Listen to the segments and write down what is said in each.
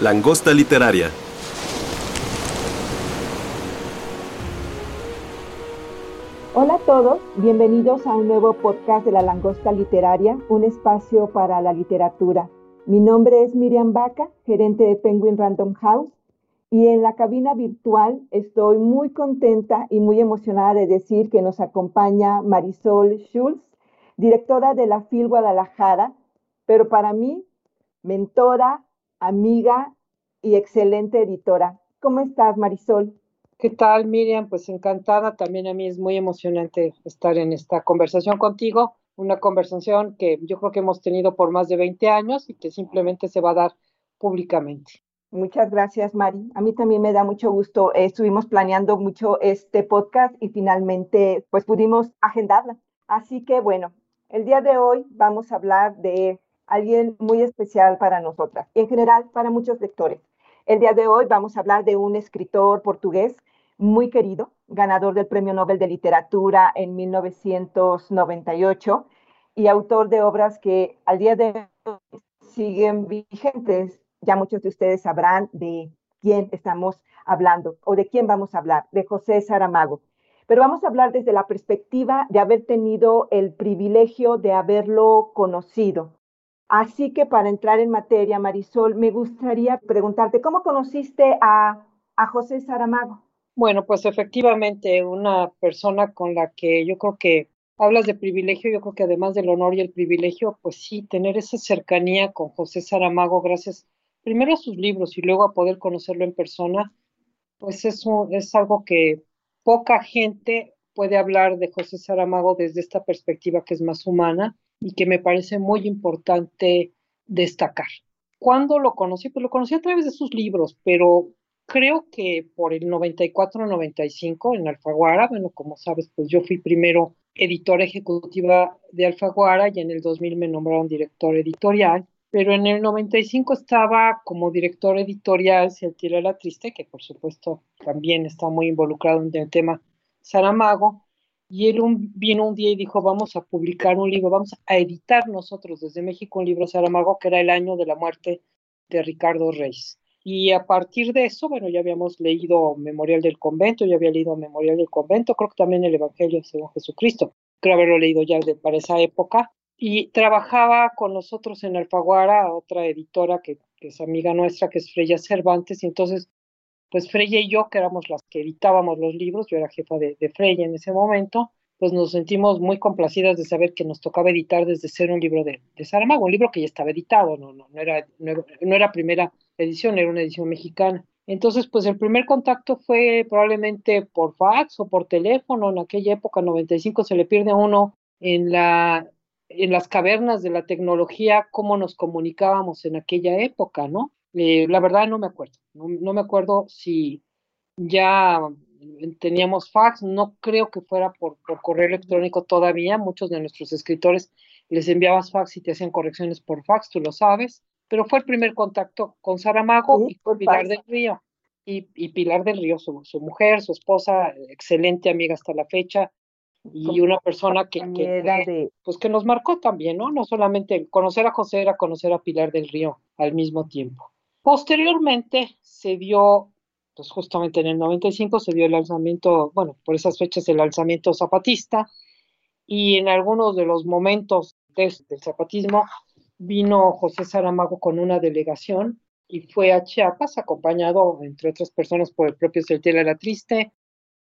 Langosta literaria. Hola a todos, bienvenidos a un nuevo podcast de la Langosta Literaria, un espacio para la literatura. Mi nombre es Miriam Baca, gerente de Penguin Random House, y en la cabina virtual estoy muy contenta y muy emocionada de decir que nos acompaña Marisol Schulz, directora de la FIL Guadalajara, pero para mí, mentora, amiga y excelente editora. ¿Cómo estás, Marisol? ¿Qué tal, Miriam? Pues encantada. También a mí es muy emocionante estar en esta conversación contigo. Una conversación que yo creo que hemos tenido por más de 20 años y que simplemente se va a dar públicamente. Muchas gracias, Mari. A mí también me da mucho gusto. Eh, estuvimos planeando mucho este podcast y finalmente pues pudimos agendarla. Así que bueno, el día de hoy vamos a hablar de alguien muy especial para nosotras y en general para muchos lectores. El día de hoy vamos a hablar de un escritor portugués muy querido, ganador del Premio Nobel de Literatura en 1998 y autor de obras que al día de hoy siguen vigentes. Ya muchos de ustedes sabrán de quién estamos hablando o de quién vamos a hablar, de José Saramago. Pero vamos a hablar desde la perspectiva de haber tenido el privilegio de haberlo conocido. Así que para entrar en materia, Marisol, me gustaría preguntarte, ¿cómo conociste a, José Saramago? Bueno, pues efectivamente, una persona con la que yo creo que hablas de privilegio, yo creo que además del honor y el privilegio, pues sí, tener esa cercanía con José Saramago, gracias primero a sus libros y luego a poder conocerlo en persona, pues es, es algo que poca gente puede hablar de José Saramago desde esta perspectiva que es más humana y que me parece muy importante destacar. ¿Cuándo lo conocí? Pues lo conocí a través de sus libros, pero creo que por el 94-95 en Alfaguara, bueno, como sabes, pues yo fui primero editora ejecutiva de Alfaguara y en el 2000 me nombraron director editorial, pero en el 95 estaba como director editorial Cieltira la Triste, que por supuesto también está muy involucrado en el tema Saramago, y él vino un día y dijo, vamos a publicar un libro, vamos a editar nosotros desde México un libro Saramago, que era el año de la muerte de Ricardo Reis. Y a partir de eso, bueno, ya habíamos leído Memorial del Convento, ya había leído Memorial del Convento, creo que también el Evangelio según Jesucristo, creo haberlo leído ya de, para esa época. Y trabajaba con nosotros en Alfaguara, otra editora que, que es amiga nuestra, que es Freya Cervantes, y entonces pues Freya y yo, que éramos las que editábamos los libros, yo era jefa de, Freya en ese momento, pues nos sentimos muy complacidas de saber que nos tocaba editar desde ser un libro de, de Saramago, un libro que ya estaba editado, no, no, no, era, no, no era primera edición, era una edición mexicana. Entonces, pues el primer contacto fue probablemente por fax o por teléfono, en aquella época, 95, se le pierde a uno en, la, en las cavernas de la tecnología cómo nos comunicábamos en aquella época, ¿no? Eh, la verdad no me acuerdo, no, no, me acuerdo si ya teníamos fax, no creo que fuera por, por, correo electrónico todavía, muchos de nuestros escritores les enviabas fax y te hacían correcciones por fax, tú lo sabes, pero fue el primer contacto con Saramago sí, y con Pilar fax. del Río. Y, y, Pilar del Río, su, su, mujer, su esposa, excelente amiga hasta la fecha, y una persona que, que, pues que nos marcó también, ¿no? No solamente conocer a José era conocer a Pilar del Río al mismo tiempo. Posteriormente se dio, pues justamente en el 95 se dio el lanzamiento, bueno, por esas fechas el lanzamiento zapatista y en algunos de los momentos de, del zapatismo vino José Saramago con una delegación y fue a Chiapas acompañado, entre otras personas, por el propio Celtiela La Triste,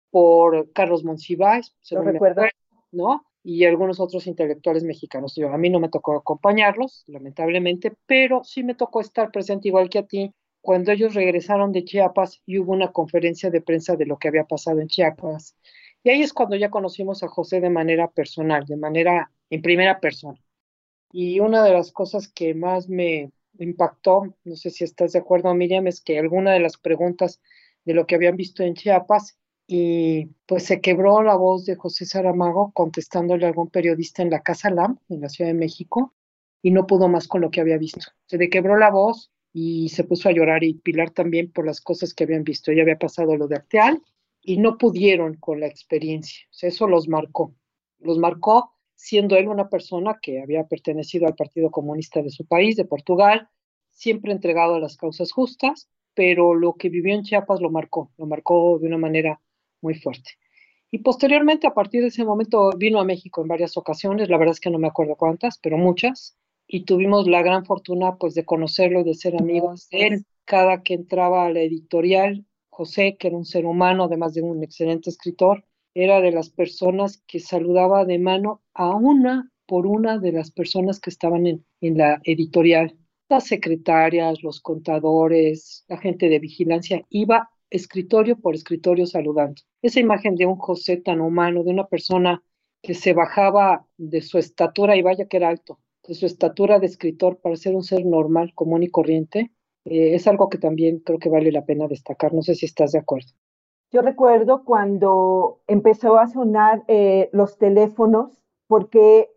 por Carlos Monsiváis, ¿Lo recuerdo? ¿no? Y algunos otros intelectuales mexicanos. Yo, a mí no me tocó acompañarlos, lamentablemente, pero sí me tocó estar presente igual que a ti cuando ellos regresaron de Chiapas y hubo una conferencia de prensa de lo que había pasado en Chiapas. Y ahí es cuando ya conocimos a José de manera personal, de manera en primera persona. Y una de las cosas que más me impactó, no sé si estás de acuerdo, Miriam, es que alguna de las preguntas de lo que habían visto en Chiapas y pues se quebró la voz de José Saramago contestándole a algún periodista en la Casa LAM, en la Ciudad de México, y no pudo más con lo que había visto. Se le quebró la voz y se puso a llorar y Pilar también por las cosas que habían visto. Ya había pasado lo de Arteal y no pudieron con la experiencia. eso los marcó. Los marcó siendo él una persona que había pertenecido al Partido Comunista de su país, de Portugal, siempre entregado a las causas justas, pero lo que vivió en Chiapas lo marcó, lo marcó de una manera muy fuerte. Y posteriormente, a partir de ese momento, vino a México en varias ocasiones, la verdad es que no me acuerdo cuántas, pero muchas, y tuvimos la gran fortuna pues de conocerlo de ser amigos él. Cada que entraba a la editorial, José, que era un ser humano, además de un excelente escritor, era de las personas que saludaba de mano a una por una de las personas que estaban en, en la editorial. Las secretarias, los contadores, la gente de vigilancia, iba escritorio por escritorio saludando. Esa imagen de un José tan humano, de una persona que se bajaba de su estatura, y vaya que era alto, de su estatura de escritor para ser un ser normal, común y corriente, eh, es algo que también creo que vale la pena destacar. No sé si estás de acuerdo. Yo recuerdo cuando empezó a sonar eh, los teléfonos, porque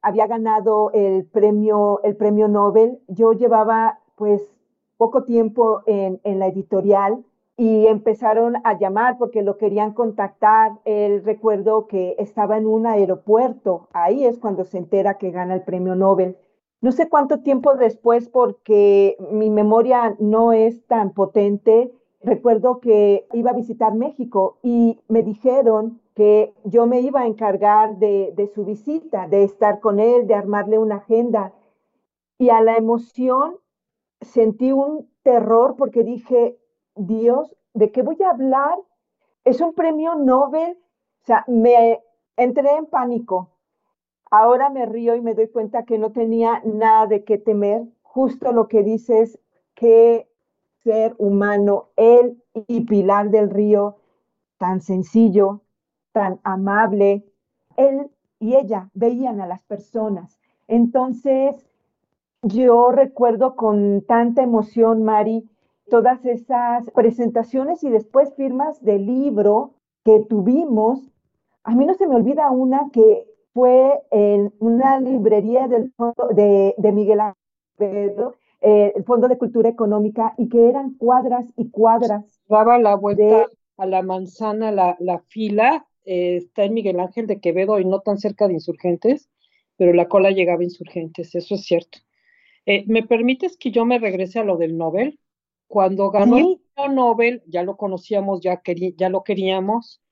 había ganado el premio, el premio Nobel. Yo llevaba pues poco tiempo en, en la editorial y empezaron a llamar porque lo querían contactar. Él recuerdo que estaba en un aeropuerto, ahí es cuando se entera que gana el premio Nobel. No sé cuánto tiempo después, porque mi memoria no es tan potente, recuerdo que iba a visitar México y me dijeron que yo me iba a encargar de, de su visita, de estar con él, de armarle una agenda. Y a la emoción sentí un terror porque dije, Dios, ¿de qué voy a hablar? Es un premio Nobel. O sea, me entré en pánico. Ahora me río y me doy cuenta que no tenía nada de qué temer. Justo lo que dices, que ser humano, él y Pilar del Río, tan sencillo, tan amable, él y ella veían a las personas. Entonces, yo recuerdo con tanta emoción, Mari, todas esas presentaciones y después firmas de libro que tuvimos. A mí no se me olvida una que fue en una librería del de, de Miguel Ángel, eh, el Fondo de Cultura Económica, y que eran cuadras y cuadras. Daba la vuelta a la manzana, la, la fila, eh, está en Miguel Ángel de Quevedo y no tan cerca de Insurgentes, pero la cola llegaba a Insurgentes, eso es cierto. Eh, ¿Me permites que yo me regrese a lo del Nobel? Cuando ganó el Nobel, ya lo conocíamos, ya, ya lo queríamos.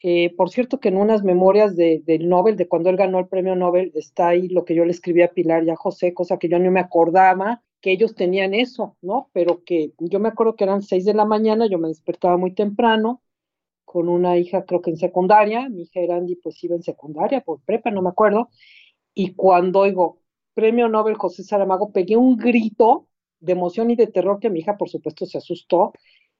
Eh, por cierto que en unas memorias de, del Nobel, de cuando él ganó el premio Nobel, está ahí lo que yo le escribí a Pilar y a José, cosa que yo no me acordaba que ellos tenían eso, ¿no? Pero que yo me acuerdo que eran seis de la mañana, yo me despertaba muy temprano, con una hija creo que en secundaria, mi hija Erandi pues iba en secundaria, por prepa, no me acuerdo, y cuando oigo premio Nobel José Saramago, pegué un grito de emoción y de terror que mi hija, por supuesto, se asustó.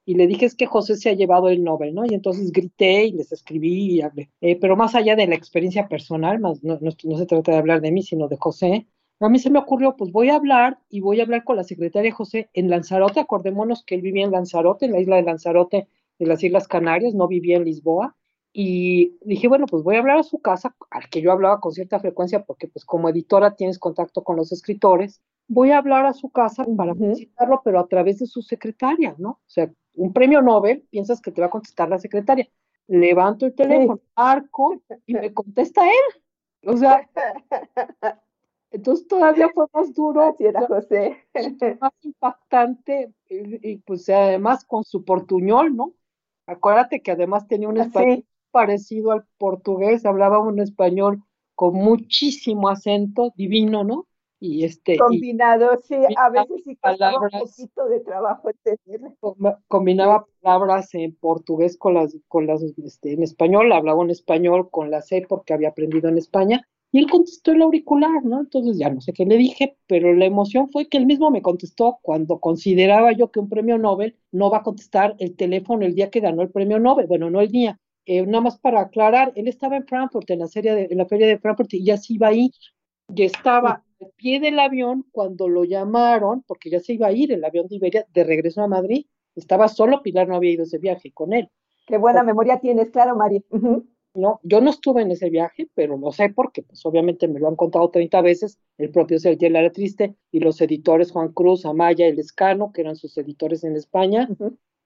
Y le dije, es que José se ha llevado el Nobel, ¿no? Y entonces grité y les escribí y hablé. Eh, pero más allá de la experiencia personal, no, no, se trata de hablar de mí, sino de José, a mí se me ocurrió, pues voy a hablar y voy a hablar con la secretaria José en Lanzarote. Acordémonos que él vivía en Lanzarote, en la isla de Lanzarote, de las Islas Canarias, no vivía en Lisboa. Y dije, bueno, pues voy a hablar a su casa, al que yo hablaba con cierta frecuencia, porque pues como editora tienes contacto con los escritores, voy a hablar a su casa para felicitarlo, pero a través de su secretaria, ¿no? O sea, un premio Nobel, piensas que te va a contestar la secretaria. Levanto el teléfono, arco y me contesta él. O sea, entonces todavía fue más duro. era José. Más impactante y, pues además con su portuñol, ¿no? Acuérdate que además tenía un español parecido al portugués, hablaba un español con muchísimo acento divino, ¿no? Y este combinado sí a veces sí palabras, un poquito de trabajo combinaba palabras en portugués con las con las este, en español hablaba en español con la C porque había aprendido en España y él contestó el auricular no entonces ya no sé qué le dije pero la emoción fue que él mismo me contestó cuando consideraba yo que un premio Nobel no va a contestar el teléfono el día que ganó el premio Nobel bueno no el día eh, nada más para aclarar, él estaba en Frankfurt, en la, serie de, en la feria de Frankfurt, y ya se iba ahí, y estaba pie del avión cuando lo llamaron, porque ya se iba a ir el avión de Iberia de regreso a Madrid. Estaba solo, Pilar no había ido ese viaje con él. Qué buena memoria tienes, claro, Mari. No, yo no estuve en ese viaje, pero lo sé porque pues obviamente me lo han contado 30 veces el propio Sergio Lara Triste y los editores Juan Cruz, Amaya, El Escano, que eran sus editores en España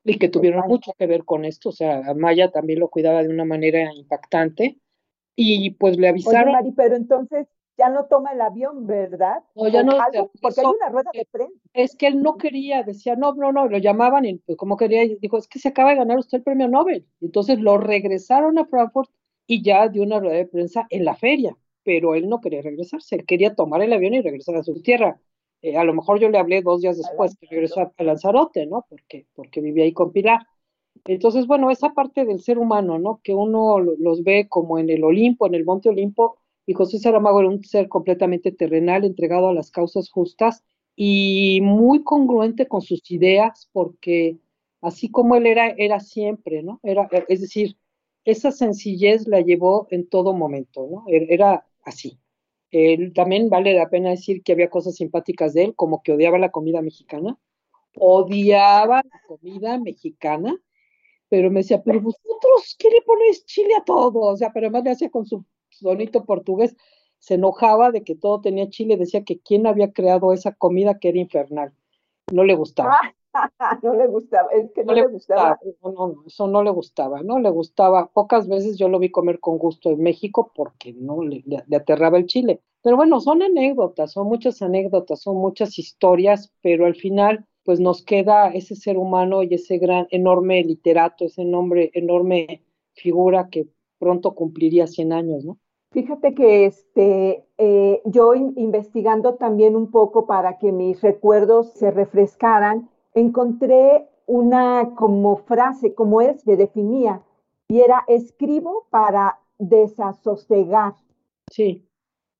y que tuvieron mucho que ver con esto. O sea, Amaya también lo cuidaba de una manera impactante y pues le avisaron. Oye, Mari, pero entonces ya no toma el avión, ¿verdad? No, ya no. porque hay una rueda de prensa. Es que él no quería, decía, no, no, no, lo llamaban y pues, como quería, dijo, es que se acaba de ganar usted el premio Nobel. Entonces lo regresaron a Frankfurt y ya dio una rueda de prensa en la feria, pero él no quería regresarse, él quería tomar el avión y regresar a su tierra. Eh, a lo mejor yo le hablé dos días después que regresó a, Lanzarote, ¿no? Porque, porque vivía ahí con Pilar. Entonces, bueno, esa parte del ser humano, ¿no? Que uno los ve como en el Olimpo, en el Monte Olimpo, y José Saramago era un ser completamente terrenal, entregado a las causas justas y muy congruente con sus ideas, porque así como él era, era siempre, ¿no? Era, es decir, esa sencillez la llevó en todo momento, ¿no? Er, era así. Él, también vale la pena decir que había cosas simpáticas de él, como que odiaba la comida mexicana, odiaba la comida mexicana, pero me decía, pero vosotros, ¿qué le ponéis chile a todo? O sea, pero además le hacía con su sonito portugués, se enojaba de que todo tenía chile, decía que quién había creado esa comida que era infernal. No le gustaba. no le gustaba, es que no, le gustaba. No, no, eso no le gustaba, no le gustaba. Pocas veces yo lo vi comer con gusto en México porque no le, le, aterraba el chile. Pero bueno, son anécdotas, son muchas anécdotas, son muchas historias, pero al final pues nos queda ese ser humano y ese gran, enorme literato, ese nombre, enorme figura que pronto cumpliría 100 años, ¿no? Fíjate que este, eh, yo investigando también un poco para que mis recuerdos se refrescaran, encontré una como frase, como él se definía, y era escribo para desasosegar. Sí.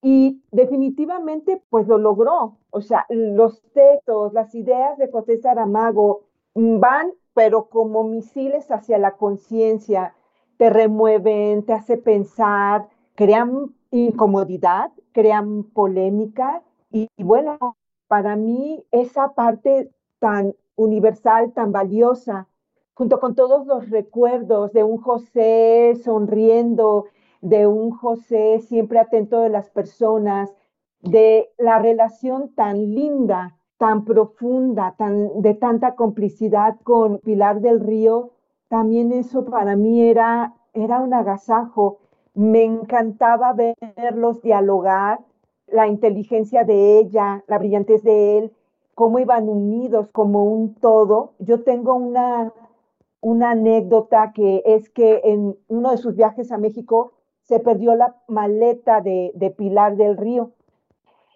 Y definitivamente, pues lo logró. O sea, los textos, las ideas de José Saramago van, pero como misiles hacia la conciencia, te remueven, te hace pensar, crean incomodidad, crean polémica. Y, bueno, para mí esa parte tan universal, tan valiosa, junto con todos los recuerdos de un José sonriendo, de un José siempre atento de las personas, de la relación tan linda, tan profunda, tan, de tanta complicidad con Pilar del Río, también eso para mí era, era un agasajo. Me encantaba verlos dialogar, la inteligencia de ella, la brillantez de él, cómo iban unidos como un todo. Yo tengo una, anécdota que es que en uno de sus viajes a México se perdió la maleta de, Pilar del Río.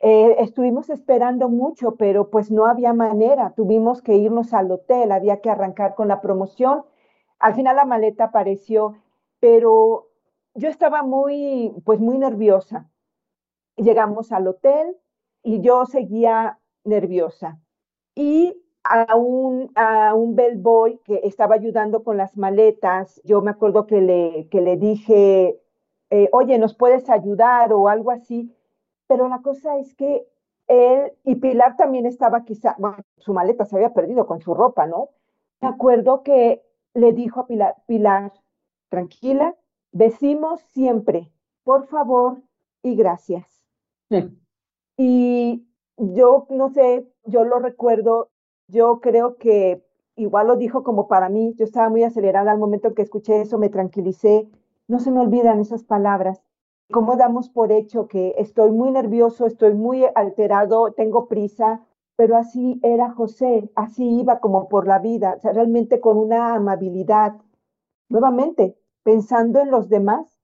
Eh, estuvimos esperando mucho, pero pues no había manera. Tuvimos que irnos al hotel, había que arrancar con la promoción. Al final la maleta apareció, pero yo estaba muy, pues muy nerviosa. Llegamos al hotel y yo seguía nerviosa. Y a un, a un bellboy que estaba ayudando con las maletas, yo me acuerdo que le, que le dije, eh, oye, ¿nos puedes ayudar o algo así? Pero la cosa es que él y Pilar también estaba quizá, bueno, su maleta se había perdido con su ropa, ¿no? Me acuerdo que le dijo a Pilar, Pilar, tranquila, decimos siempre, por favor y gracias. Y yo no sé, yo lo recuerdo, yo creo que igual lo dijo como para mí, yo estaba muy acelerada al momento que escuché eso, me tranquilicé, no se me olvidan esas palabras. ¿Cómo damos por hecho que estoy muy nervioso, estoy muy alterado, tengo prisa? Pero así era José, así iba como por la vida, realmente con una amabilidad, nuevamente, pensando en los demás,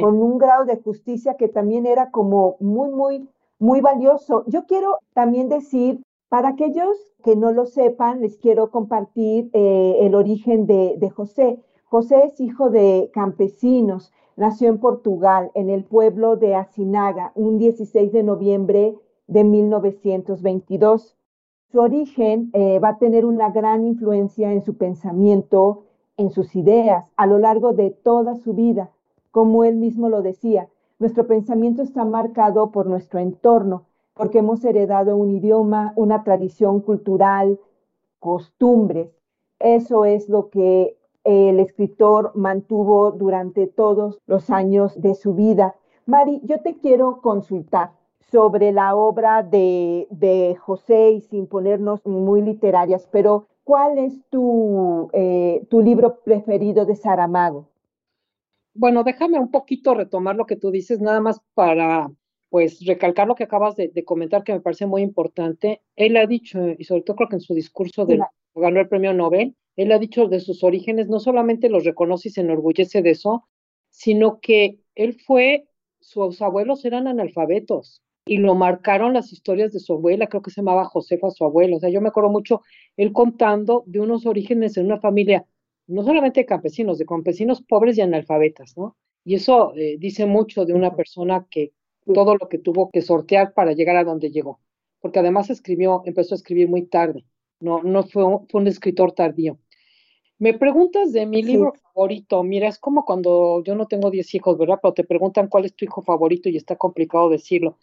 con un grado de justicia que también era como muy, muy muy valioso. Yo quiero también decir, para aquellos que no lo sepan, les quiero compartir eh, el origen de, de José. José es hijo de campesinos, nació en Portugal, en el pueblo de Asinaga, un 16 de noviembre de 1922. Su origen eh, va a tener una gran influencia en su pensamiento, en sus ideas, a lo largo de toda su vida. Como él mismo lo decía, nuestro pensamiento está marcado por nuestro entorno. porque hemos heredado un idioma, una tradición cultural, costumbres. Eso es lo que el escritor mantuvo durante todos los años de su vida. Mari, yo te quiero consultar sobre la obra de, de José y sin ponernos muy literarias, pero ¿cuál es tu, eh, tu libro preferido de Saramago? Bueno, déjame un poquito retomar lo que tú dices, nada más para pues recalcar lo que acabas de, de, comentar, que me parece muy importante. Él ha dicho, y sobre todo creo que en su discurso de ganó el premio Nobel, él ha dicho de sus orígenes, no solamente los reconoce y se enorgullece de eso, sino que él fue, sus abuelos eran analfabetos y lo marcaron las historias de su abuela, creo que se llamaba Josefa, su abuelo. O sea, yo me acuerdo mucho él contando de unos orígenes en una familia, no solamente de campesinos, de campesinos pobres y analfabetas, ¿no? Y eso eh, dice mucho de una persona que todo lo que tuvo que sortear para llegar a donde llegó. Porque además escribió, empezó a escribir muy tarde, no, no fue un, fue un escritor tardío. Me preguntas de mi libro sí. favorito. Mira, es como cuando yo no tengo 10 hijos, ¿verdad? Pero te preguntan cuál es tu hijo favorito y está complicado decirlo.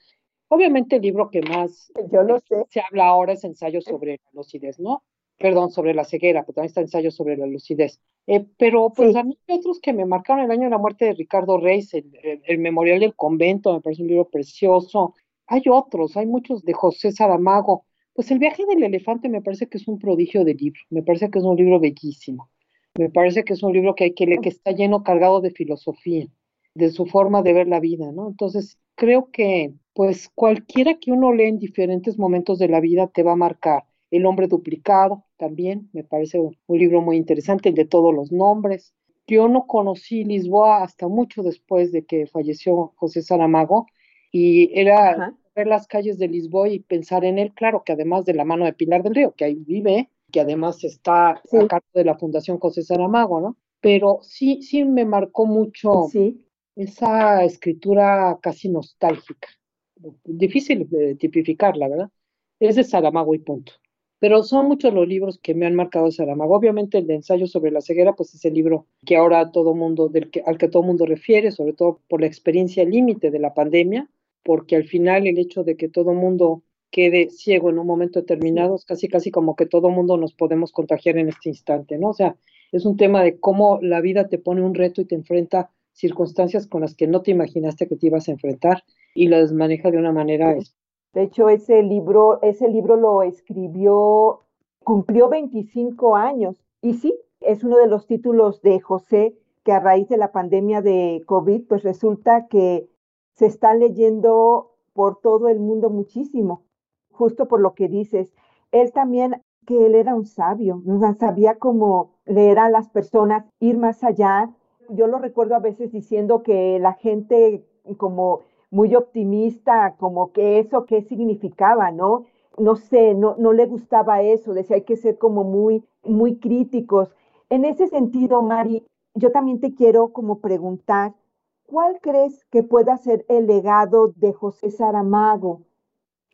Obviamente el libro que más yo sé. se habla ahora es ensayo sobre la lucidez, ¿no? Perdón, sobre la ceguera, pero también está ensayo sobre la lucidez. Eh, pero pues sí. a mí hay otros que me marcaron el año de la muerte de Ricardo Reis, el, el, el, Memorial del Convento, me parece un libro precioso. Hay otros, hay muchos de José Saramago. Pues el viaje del elefante me parece que es un prodigio de libro, me parece que es un libro bellísimo, me parece que es un libro que hay que leer, que está lleno, cargado de filosofía, de su forma de ver la vida, ¿no? Entonces, creo que pues cualquiera que uno lee en diferentes momentos de la vida te va a marcar. El hombre duplicado también, me parece un, un libro muy interesante, el de todos los nombres. Yo no conocí Lisboa hasta mucho después de que falleció José Saramago y era Ajá ver las calles de Lisboa y pensar en él, claro que además de la mano de Pilar del Río, que ahí vive, que además está sí. a cargo de la Fundación José Saramago, ¿no? Pero sí, sí me marcó mucho sí. esa escritura casi nostálgica. Difícil de tipificarla, ¿verdad? Es de Saramago y punto. Pero son muchos los libros que me han marcado de Saramago. Obviamente el de ensayo sobre la ceguera, pues es el libro que ahora todo mundo, al que todo mundo refiere, sobre todo por la experiencia límite de la pandemia, porque al final el hecho de que todo mundo quede ciego en un momento determinado es casi casi como que todo mundo nos podemos contagiar en este instante, ¿no? O sea, es un tema de cómo la vida te pone un reto y te enfrenta circunstancias con las que no te imaginaste que te ibas a enfrentar y las maneja de una manera de hecho ese libro ese libro lo escribió cumplió 25 años y sí es uno de los títulos de José que a raíz de la pandemia de COVID pues resulta que se está leyendo por todo el mundo muchísimo, justo por lo que dices. Él también, que él era un sabio, sabía cómo leer a las personas, ir más allá. Yo lo recuerdo a veces diciendo que la gente como muy optimista, como que eso qué significaba, ¿no? No sé, no, no le gustaba eso, decía hay que ser como muy, muy críticos. En ese sentido, Mari, yo también te quiero como preguntar, ¿Cuál crees que pueda ser el legado de José Saramago?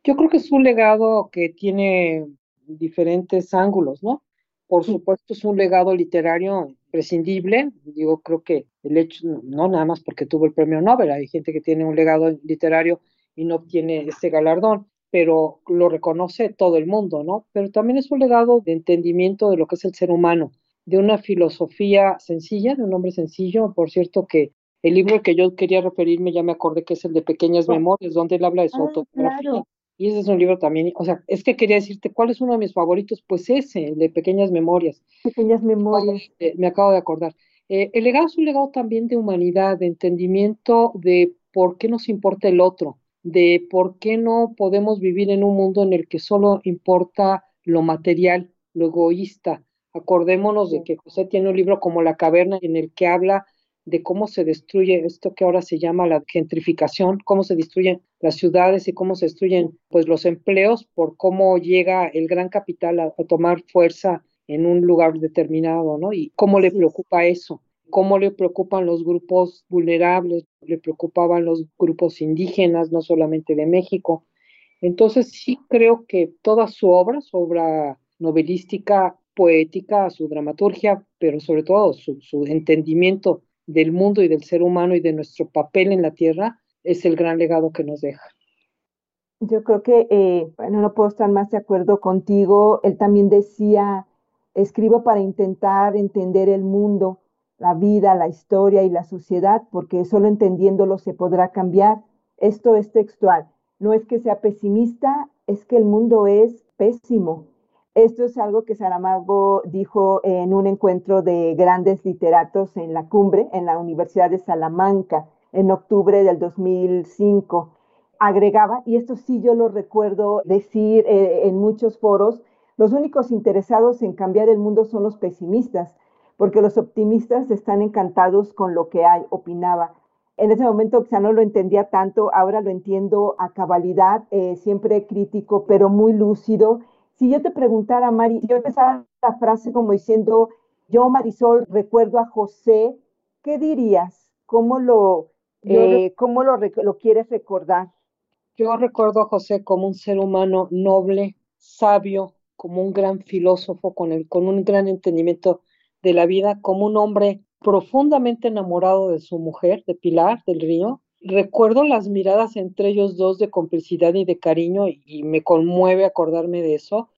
Yo creo que es un legado que tiene diferentes ángulos, ¿no? Por supuesto, es un legado literario imprescindible. Digo, creo que el hecho, no nada más porque tuvo el premio Nobel, hay gente que tiene un legado literario y no obtiene este galardón, pero lo reconoce todo el mundo, ¿no? Pero también es un legado de entendimiento de lo que es el ser humano, de una filosofía sencilla, de un hombre sencillo, por cierto, que el libro al que yo quería referirme, ya me acordé que es el de Pequeñas Memorias, donde él habla de su ah, autobiografía. Claro. Y ese es un libro también, o sea, es que quería decirte cuál es uno de mis favoritos, pues ese, el de Pequeñas Memorias. Pequeñas Memorias. Eh, me acabo de acordar. Eh, el legado es un legado también de humanidad, de entendimiento de por qué nos importa el otro, de por qué no podemos vivir en un mundo en el que solo importa lo material, lo egoísta. Acordémonos de que José tiene un libro como La caverna en el que habla de cómo se destruye esto que ahora se llama la gentrificación, cómo se destruyen las ciudades y cómo se destruyen pues los empleos por cómo llega el gran capital a, a tomar fuerza en un lugar determinado, ¿no? Y cómo le preocupa eso, cómo le preocupan los grupos vulnerables, le preocupaban los grupos indígenas, no solamente de México. Entonces sí creo que toda su obra, su obra novelística, poética, su dramaturgia, pero sobre todo su, su entendimiento del mundo y del ser humano y de nuestro papel en la tierra es el gran legado que nos deja. Yo creo que, eh, bueno, no puedo estar más de acuerdo contigo. Él también decía, escribo para intentar entender el mundo, la vida, la historia y la sociedad, porque solo entendiéndolo se podrá cambiar. Esto es textual. No es que sea pesimista, es que el mundo es pésimo. Esto es algo que Saramago dijo en un encuentro de grandes literatos en la cumbre, en la Universidad de Salamanca, en octubre del 2005 agregaba, y esto sí yo lo recuerdo decir eh, en muchos foros, los únicos interesados en cambiar el mundo son los pesimistas, porque los optimistas están encantados con lo que hay, opinaba. En ese momento quizá no lo entendía tanto, ahora lo entiendo a cabalidad, eh, siempre crítico, pero muy lúcido. Si yo te preguntara, Mari, yo empezara la frase como diciendo, yo Marisol recuerdo a José, ¿qué dirías? ¿Cómo lo, eh, ¿cómo lo, lo quieres recordar? Yo recuerdo a José como un ser humano noble, sabio, como un gran filósofo con, el, con un gran entendimiento de la vida, como un hombre profundamente enamorado de su mujer, de Pilar del Río. Recuerdo las miradas entre ellos dos de complicidad y de cariño y, me conmueve acordarme de eso.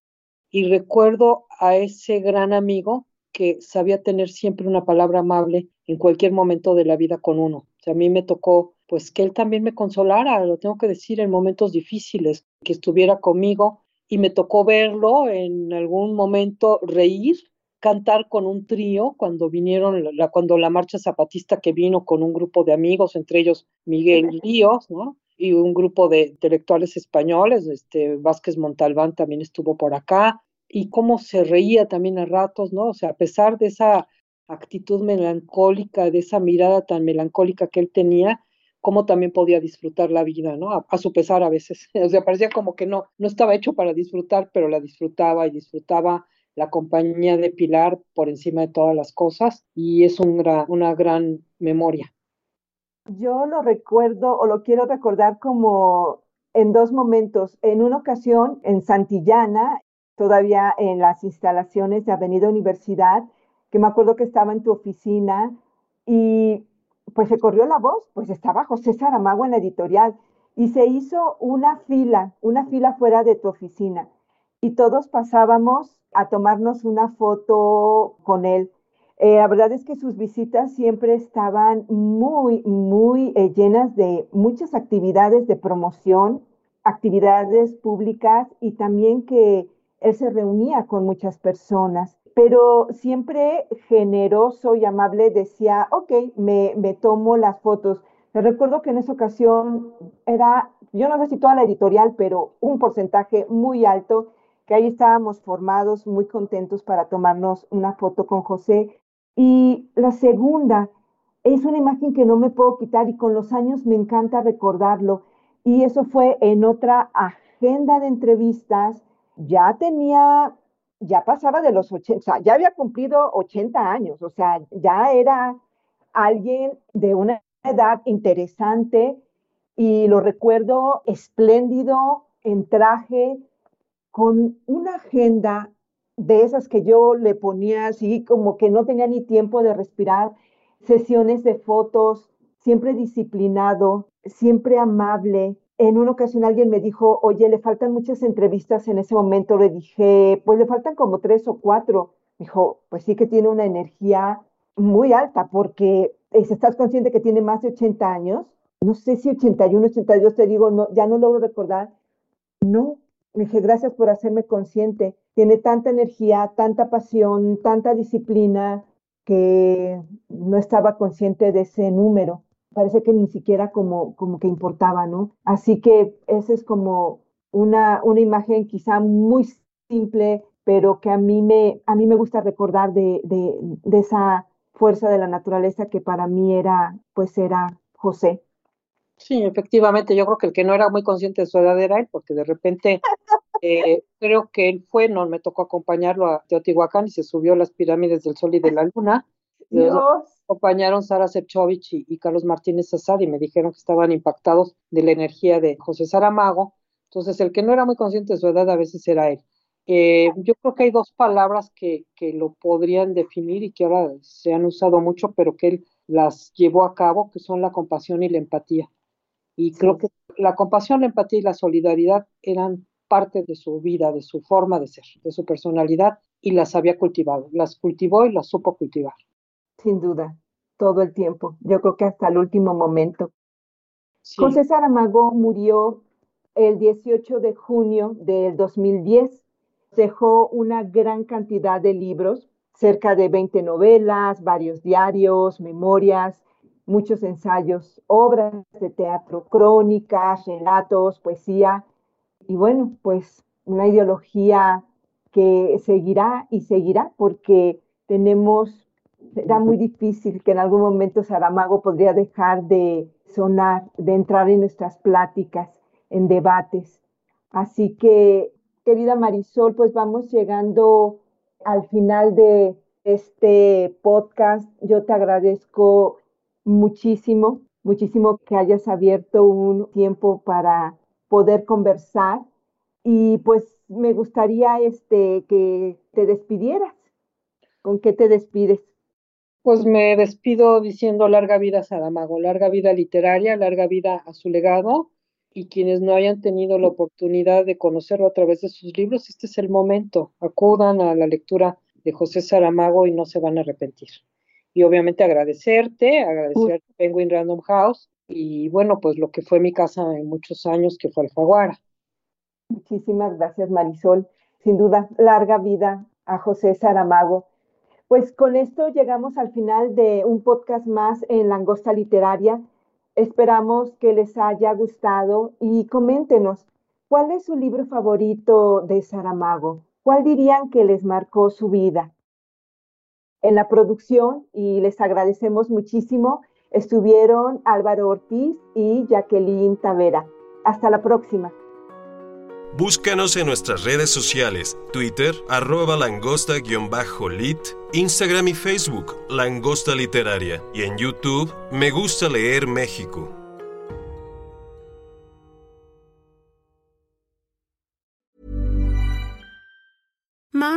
Y recuerdo a ese gran amigo que sabía tener siempre una palabra amable en cualquier momento de la vida con uno. O a mí me tocó pues que él también me consolara, lo tengo que decir, en momentos difíciles, que estuviera conmigo y me tocó verlo en algún momento reír, cantar con un trío cuando vinieron, la, cuando la marcha zapatista que vino con un grupo de amigos, entre ellos Miguel Ríos, ¿no? Y un grupo de intelectuales españoles, este Vázquez Montalbán también estuvo por acá, y cómo se reía también a ratos, ¿no? O sea, a pesar de esa actitud melancólica, de esa mirada tan melancólica que él tenía, cómo también podía disfrutar la vida, ¿no? A, su pesar a veces. O sea, parecía como que no, no estaba hecho para disfrutar, pero la disfrutaba y disfrutaba la compañía de Pilar por encima de todas las cosas y es un una gran memoria. Yo lo recuerdo o lo quiero recordar como en dos momentos. En una ocasión en Santillana, todavía en las instalaciones de Avenida Universidad, que me acuerdo que estaba en tu oficina y pues se corrió la voz, pues estaba José Saramago en la editorial y se hizo una fila, una fila fuera de tu oficina y todos pasábamos a tomarnos una foto con él. Eh, la verdad es que sus visitas siempre estaban muy, muy eh, llenas de muchas actividades de promoción, actividades públicas y también que él se reunía con muchas personas pero siempre generoso y amable decía, ok, me, me tomo las fotos. Te recuerdo que en esa ocasión era, yo no sé si toda la editorial, pero un porcentaje muy alto, que ahí estábamos formados, muy contentos para tomarnos una foto con José. Y la segunda es una imagen que no me puedo quitar y con los años me encanta recordarlo. Y eso fue en otra agenda de entrevistas. Ya tenía ya pasaba de los 80, o sea, ya había cumplido 80 años, o sea, ya era alguien de una edad interesante y lo recuerdo espléndido, en traje, con una agenda de esas que yo le ponía así como que no tenía ni tiempo de respirar, sesiones de fotos, siempre disciplinado, siempre amable, en una ocasión alguien me dijo, oye, le faltan muchas entrevistas en ese momento. Le dije, pues le faltan como tres o cuatro. dijo, pues sí que tiene una energía muy alta porque estás consciente que tiene más de 80 años, no sé si 81, 82, te digo, no, ya no logro recordar. No, dije, gracias por hacerme consciente. Tiene tanta energía, tanta pasión, tanta disciplina que no estaba consciente de ese número parece que ni siquiera como, como que importaba, ¿no? Así que esa es como una, una imagen quizá muy simple, pero que a mí me, a mí me gusta recordar de, de, de esa fuerza de la naturaleza que para mí era, pues era José. Sí, efectivamente, yo creo que el que no era muy consciente de su edad era él, porque de repente eh, creo que él fue, no me tocó acompañarlo a Teotihuacán y se subió a las pirámides del Sol y de la Luna. Dios acompañaron Sara Sepchovich y, Carlos Martínez Asad y me dijeron que estaban impactados de la energía de José Saramago. Entonces, el que no era muy consciente de su edad a veces era él. Eh, yo creo que hay dos palabras que, que, lo podrían definir y que ahora se han usado mucho, pero que él las llevó a cabo, que son la compasión y la empatía. Y creo que La compasión, la empatía y la solidaridad eran parte de su vida, de su forma de ser, de su personalidad y las había cultivado, las cultivó y las supo cultivar. Sin duda, todo el tiempo, yo creo que hasta el último momento. José Saramago murió el 18 de junio del 2010. Dejó una gran cantidad de libros, cerca de 20 novelas, varios diarios, memorias, muchos ensayos, obras de teatro, crónicas, relatos, poesía y bueno, pues una ideología que seguirá y seguirá porque tenemos, será muy difícil que en algún momento Saramago podría dejar de sonar, de entrar en nuestras pláticas, en debates. Así que, querida Marisol, pues vamos llegando al final de este podcast. Yo te agradezco muchísimo, muchísimo que hayas abierto un tiempo para poder conversar y pues me gustaría este que te despidieras. ¿Con qué te despides? Pues me despido diciendo larga vida a Saramago, larga vida literaria, larga vida a su legado y quienes no hayan tenido la oportunidad de conocerlo a través de sus libros, este es el momento. Acudan a la lectura de José Saramago y no se van a arrepentir. Y obviamente agradecerte, agradecer a Penguin Random House y bueno, pues lo que fue mi casa en muchos años, que fue Alfaguara. Muchísimas gracias, Marisol. Sin duda, larga vida a José Saramago. Pues con esto llegamos al final de un podcast más en Langosta Literaria. Esperamos que les haya gustado y coméntenos cuál es su libro favorito de Saramago. ¿Cuál dirían que les marcó su vida? En la producción, y les agradecemos muchísimo, estuvieron Álvaro Ortiz y Jacqueline Tavera. Hasta la próxima. Búscanos en nuestras redes sociales, Twitter, arroba langosta-lit, Instagram y Facebook, Langosta Literaria, y en YouTube, Me Gusta Leer México.